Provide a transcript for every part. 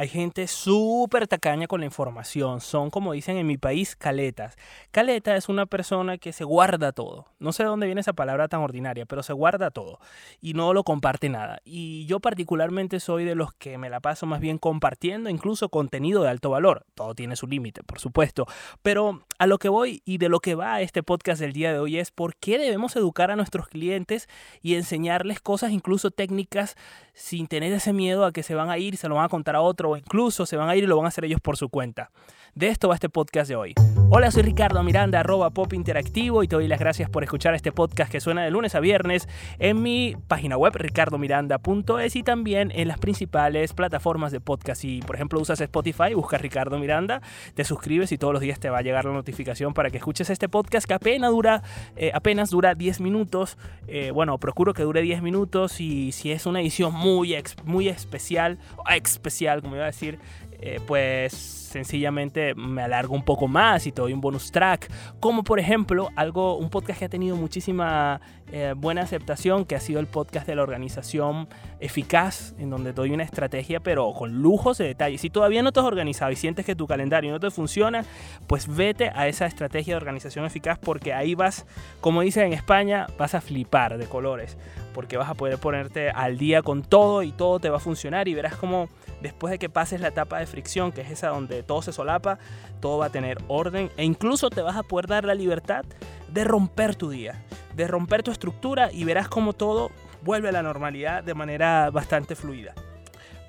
Hay gente súper tacaña con la información. Son, como dicen en mi país, caletas. Caleta es una persona que se guarda todo. No sé de dónde viene esa palabra tan ordinaria, pero se guarda todo y no lo comparte nada. Y yo particularmente soy de los que me la paso más bien compartiendo incluso contenido de alto valor. Todo tiene su límite, por supuesto. Pero a lo que voy y de lo que va este podcast del día de hoy es por qué debemos educar a nuestros clientes y enseñarles cosas incluso técnicas sin tener ese miedo a que se van a ir, se lo van a contar a otro o incluso se van a ir y lo van a hacer ellos por su cuenta. De esto va este podcast de hoy. Hola, soy Ricardo Miranda, arroba Pop Interactivo y te doy las gracias por escuchar este podcast que suena de lunes a viernes en mi página web ricardomiranda.es y también en las principales plataformas de podcast. Si por ejemplo usas Spotify, busca Ricardo Miranda, te suscribes y todos los días te va a llegar la notificación para que escuches este podcast que apenas dura, eh, apenas dura 10 minutos. Eh, bueno, procuro que dure 10 minutos y si es una edición muy, muy especial, especial como iba a decir, eh, pues sencillamente me alargo un poco más y te doy un bonus track, como por ejemplo algo, un podcast que ha tenido muchísima eh, buena aceptación, que ha sido el podcast de la organización eficaz, en donde doy una estrategia, pero con lujos de detalle. Si todavía no te has organizado y sientes que tu calendario no te funciona, pues vete a esa estrategia de organización eficaz, porque ahí vas, como dicen en España, vas a flipar de colores, porque vas a poder ponerte al día con todo y todo te va a funcionar y verás como después de que pases la etapa de fricción, que es esa donde todo se solapa, todo va a tener orden e incluso te vas a poder dar la libertad de romper tu día, de romper tu estructura y verás como todo vuelve a la normalidad de manera bastante fluida.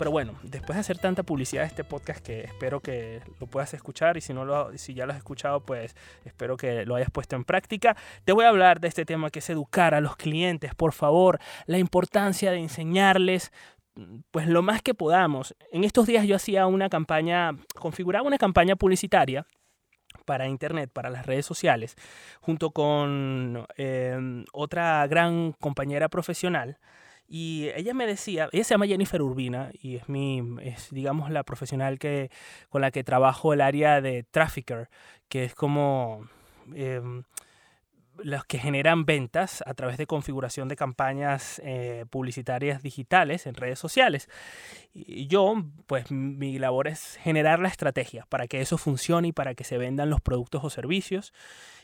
Pero bueno, después de hacer tanta publicidad de este podcast que espero que lo puedas escuchar y si, no lo, si ya lo has escuchado, pues espero que lo hayas puesto en práctica. Te voy a hablar de este tema que es educar a los clientes, por favor, la importancia de enseñarles pues lo más que podamos. En estos días yo hacía una campaña, configuraba una campaña publicitaria para Internet, para las redes sociales, junto con em, otra gran compañera profesional. Y ella me decía, ella se llama Jennifer Urbina y es mi, es digamos la profesional que, con la que trabajo el área de trafficker, que es como em, los que generan ventas a través de configuración de campañas eh, publicitarias digitales en redes sociales. Y yo, pues mi labor es generar la estrategia para que eso funcione y para que se vendan los productos o servicios.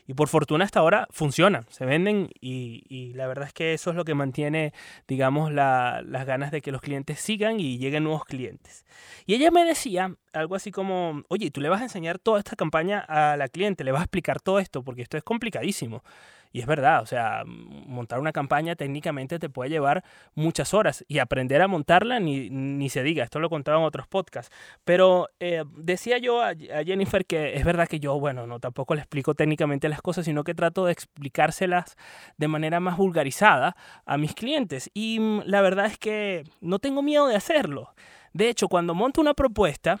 Y por fortuna hasta ahora funcionan, se venden y, la verdad es que eso es lo que mantiene, digamos, las ganas de que los clientes sigan y lleguen nuevos clientes. Y ella me decía algo así como, oye, tú le vas a enseñar toda esta campaña a la cliente, le vas a explicar todo esto, porque esto es complicadísimo. Y es verdad, o sea, montar una campaña técnicamente te puede llevar muchas horas y aprender a montarla ni, ni se diga, esto lo contaba en otros podcasts. Pero eh, decía yo a, Jennifer que es verdad que yo, bueno, no tampoco le explico técnicamente las cosas, sino que trato de explicárselas de manera más vulgarizada a mis clientes. Y mm, la verdad es que no tengo miedo de hacerlo. De hecho, cuando monto una propuesta,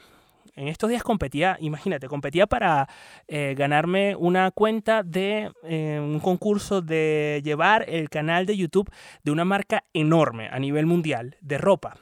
en estos días competía, imagínate, competía para eh, ganarme una cuenta de eh, un concurso de llevar el canal de YouTube de una marca enorme a nivel mundial de ropa.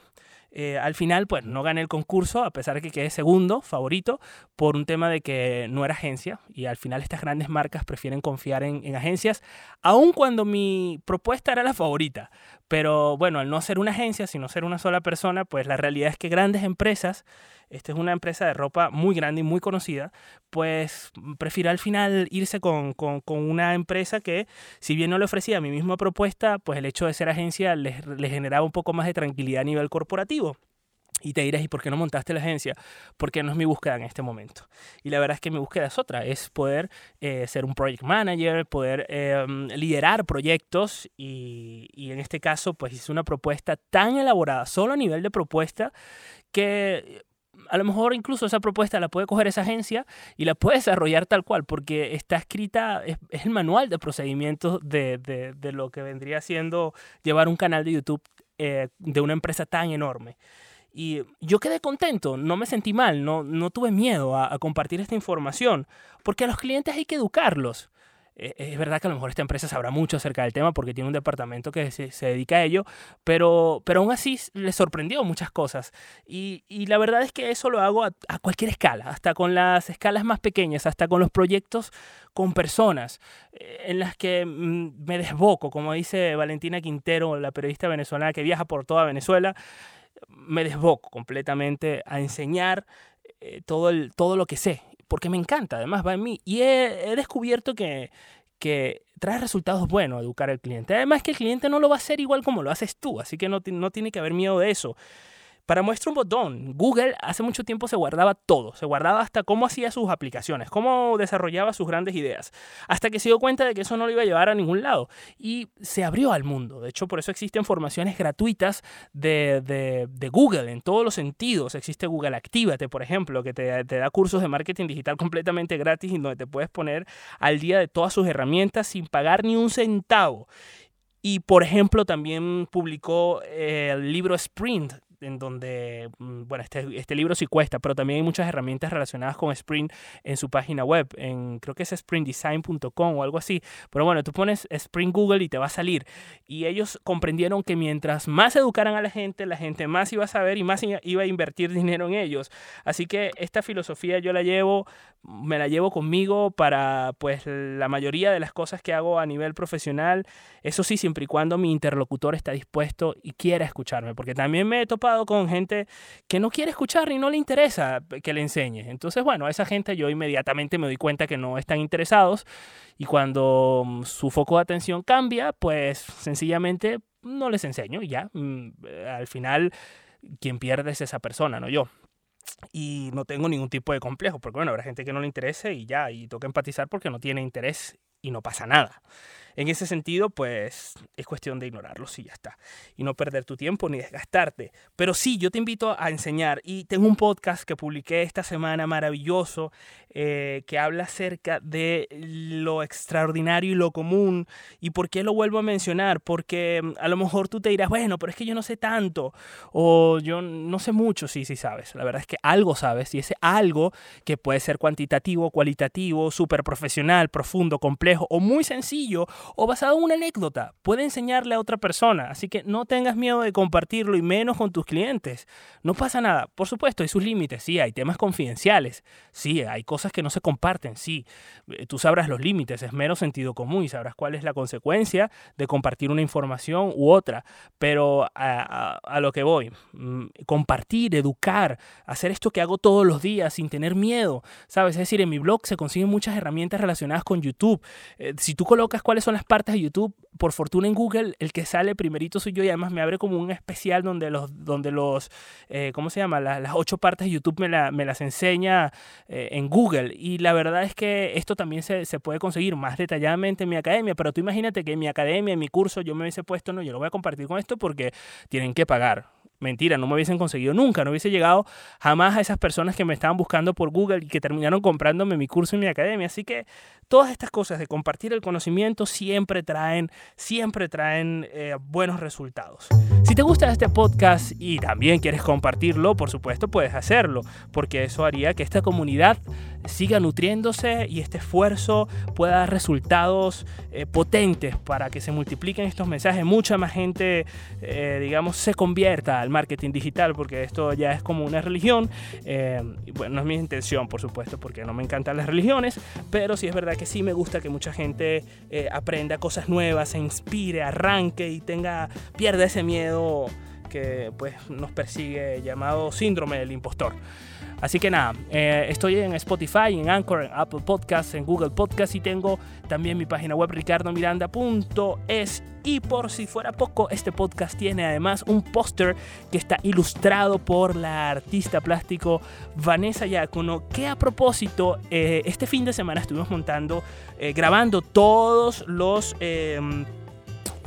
Eh, al final, pues no gané el concurso, a pesar de que quedé segundo, favorito, por un tema de que no era agencia. Y al final estas grandes marcas prefieren confiar en, en agencias, aun cuando mi propuesta era la favorita. Pero bueno, al no ser una agencia, sino ser una sola persona, pues la realidad es que grandes empresas esta es una empresa de ropa muy grande y muy conocida, pues prefiero al final irse con, con, una empresa que, si bien no le ofrecía mi misma propuesta, pues el hecho de ser agencia le generaba un poco más de tranquilidad a nivel corporativo. Y te dirás, ¿y por qué no montaste la agencia? Porque no es mi búsqueda en este momento. Y la verdad es que mi búsqueda es otra, es poder eh, ser un project manager, poder em, liderar proyectos y, y, en este caso pues hice una propuesta tan elaborada, solo a nivel de propuesta, que a lo mejor incluso esa propuesta la puede coger esa agencia y la puede desarrollar tal cual, porque está escrita, es, el manual de procedimientos de, de, de, lo que vendría siendo llevar un canal de YouTube eh, de una empresa tan enorme. Y yo quedé contento, no me sentí mal, no, no tuve miedo a, a compartir esta información, porque a los clientes hay que educarlos. Eh, es verdad que a lo mejor esta empresa sabrá mucho acerca del tema porque tiene un departamento que se, dedica a ello, pero, pero aún así le sorprendió muchas cosas. Y, la verdad es que eso lo hago a, a, cualquier escala, hasta con las escalas más pequeñas, hasta con los proyectos con personas eh, en las que mm, me desboco, como dice Valentina Quintero, la periodista venezolana que viaja por toda Venezuela me desboco completamente a enseñar eh, todo, el, todo lo que sé, porque me encanta, además va en mí. Y he, descubierto que, que trae resultados buenos educar al cliente. Además que el cliente no lo va a hacer igual como lo haces tú, así que no, no tiene que haber miedo de eso. Para muestra un botón, Google hace mucho tiempo se guardaba todo, se guardaba hasta cómo hacía sus aplicaciones, cómo desarrollaba sus grandes ideas, hasta que se dio cuenta de que eso no lo iba a llevar a ningún lado y se abrió al mundo. De hecho, por eso existen formaciones gratuitas de, de, Google en todos los sentidos. Existe Google Actívate, por ejemplo, que te, te da cursos de marketing digital completamente gratis y donde te puedes poner al día de todas sus herramientas sin pagar ni un centavo. Y por ejemplo, también publicó eh, el libro Sprint, en donde, mm, bueno, este, este libro sí cuesta, pero también hay muchas herramientas relacionadas con Sprint en su página web, en creo que es sprintdesign.com o algo así. Pero bueno, tú pones Sprint Google y te va a salir. Y ellos comprendieron que mientras más educaran a la gente, la gente más iba a saber y más iba a invertir dinero en ellos. Así que esta filosofía yo la llevo, me la llevo conmigo para pues la mayoría de las cosas que hago a nivel profesional. Eso sí, siempre y cuando mi interlocutor está dispuesto y quiera escucharme, porque también me he topado con gente que no quiere escuchar y no le interesa que le enseñe. Entonces, bueno, a esa gente yo inmediatamente me doy cuenta que no están interesados y cuando mm, su foco de atención cambia, pues sencillamente no les enseño y ya. Mm, al final, quien pierde es esa persona, no yo y no tengo ningún tipo de complejo, porque bueno, habrá gente que no le interese y ya, y toca empatizar porque no tiene interés y no pasa nada. En ese sentido, pues es cuestión de ignorarlos y ya está. Y no perder tu tiempo ni desgastarte. Pero sí, yo te invito a enseñar. Y tengo un podcast que publiqué esta semana maravilloso eh, que habla acerca de lo extraordinario y lo común. ¿Y por qué lo vuelvo a mencionar? Porque mm, a lo mejor tú te dirás, bueno, pero es que yo no sé tanto. O yo no sé mucho. Sí, sí sabes. La verdad es que algo sabes. Y ese algo que puede ser cuantitativo, cualitativo, súper profesional, profundo, complejo o muy sencillo o basado en una anécdota. Puede enseñarle a otra persona, así que no tengas miedo de compartirlo y menos con tus clientes. No pasa nada. Por supuesto, hay sus límites, sí, hay temas confidenciales, sí, hay cosas que no se comparten, sí. Eh, tú sabrás los límites, es mero sentido común y sabrás cuál es la consecuencia de compartir una información u otra. Pero a, lo que voy, mm, compartir, educar, hacer esto que hago todos los días sin tener miedo, ¿sabes? Es decir, en mi blog se consiguen muchas herramientas relacionadas con YouTube. Eh, si tú colocas cuáles son las partes de YouTube, por fortuna en Google, el que sale primerito soy yo y además me abre como un especial donde los, donde los eh, ¿cómo se llama? Las, ocho partes de YouTube me, me las enseña eh, en Google. Y la verdad es que esto también se, se, puede conseguir más detalladamente en mi academia, pero tú imagínate que en mi academia, en mi curso, yo me hubiese puesto, no, yo lo voy a compartir con esto porque tienen que pagar. Mentira, no me hubiesen conseguido nunca, no hubiese llegado jamás a esas personas que me estaban buscando por Google y que terminaron comprándome mi curso en mi academia. Así que todas estas cosas de compartir el conocimiento siempre traen, siempre traen eh, buenos resultados. Si te gusta este podcast y también quieres compartirlo, por supuesto puedes hacerlo, porque eso haría que esta comunidad siga nutriéndose y este esfuerzo pueda dar resultados eh, potentes para que se multipliquen estos mensajes, mucha más gente, eh, digamos, se convierta al marketing digital, porque esto ya es como una religión. Eh, bueno, no es mi intención, por supuesto, porque no me encantan las religiones, pero sí es verdad que sí me gusta que mucha gente aprenda cosas nuevas, se inspire, arranque y tenga, pierda ese miedo que pues nos persigue llamado síndrome del impostor. Así que nada, eh, estoy en Spotify, en Anchor, en Apple Podcasts, en Google Podcasts y tengo también mi página web ricardomiranda.es. Y por si fuera poco, este podcast tiene además un póster que está ilustrado por la artista plástico Vanessa Yacono, que a propósito, eh, este fin de semana estuvimos montando, eh, grabando todos los... Em,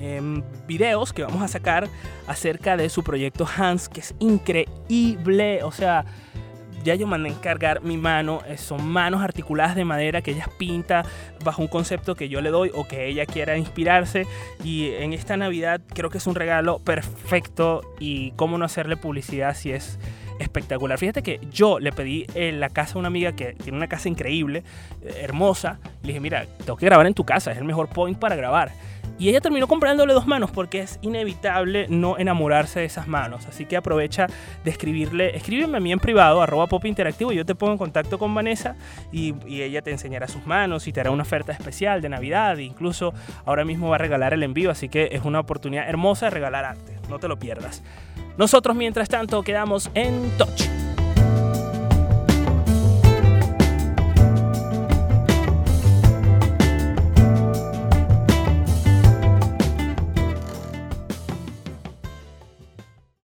em, videos que vamos a sacar acerca de su proyecto Hans, que es increíble. O sea, ya yo mandé encargar mi mano, eh, son manos articuladas de madera que ella pinta bajo un concepto que yo le doy o que ella quiera inspirarse y en esta Navidad creo que es un regalo perfecto y cómo no hacerle publicidad si es espectacular. Fíjate que yo le pedí en la casa a una amiga que tiene una casa increíble, eh, hermosa, le dije, mira, tengo que grabar en tu casa, es el mejor point para grabar. Y ella terminó comprándole dos manos porque es inevitable no enamorarse de esas manos. Así que aprovecha de escribirle, escríbeme a mí en privado, arroba pop interactivo, y yo te pongo en contacto con Vanessa y, ella te enseñará sus manos y te hará una oferta especial de Navidad. E incluso ahora mismo va a regalar el envío, así que es una oportunidad hermosa de regalar arte. No te lo pierdas. Nosotros mientras tanto quedamos en touch.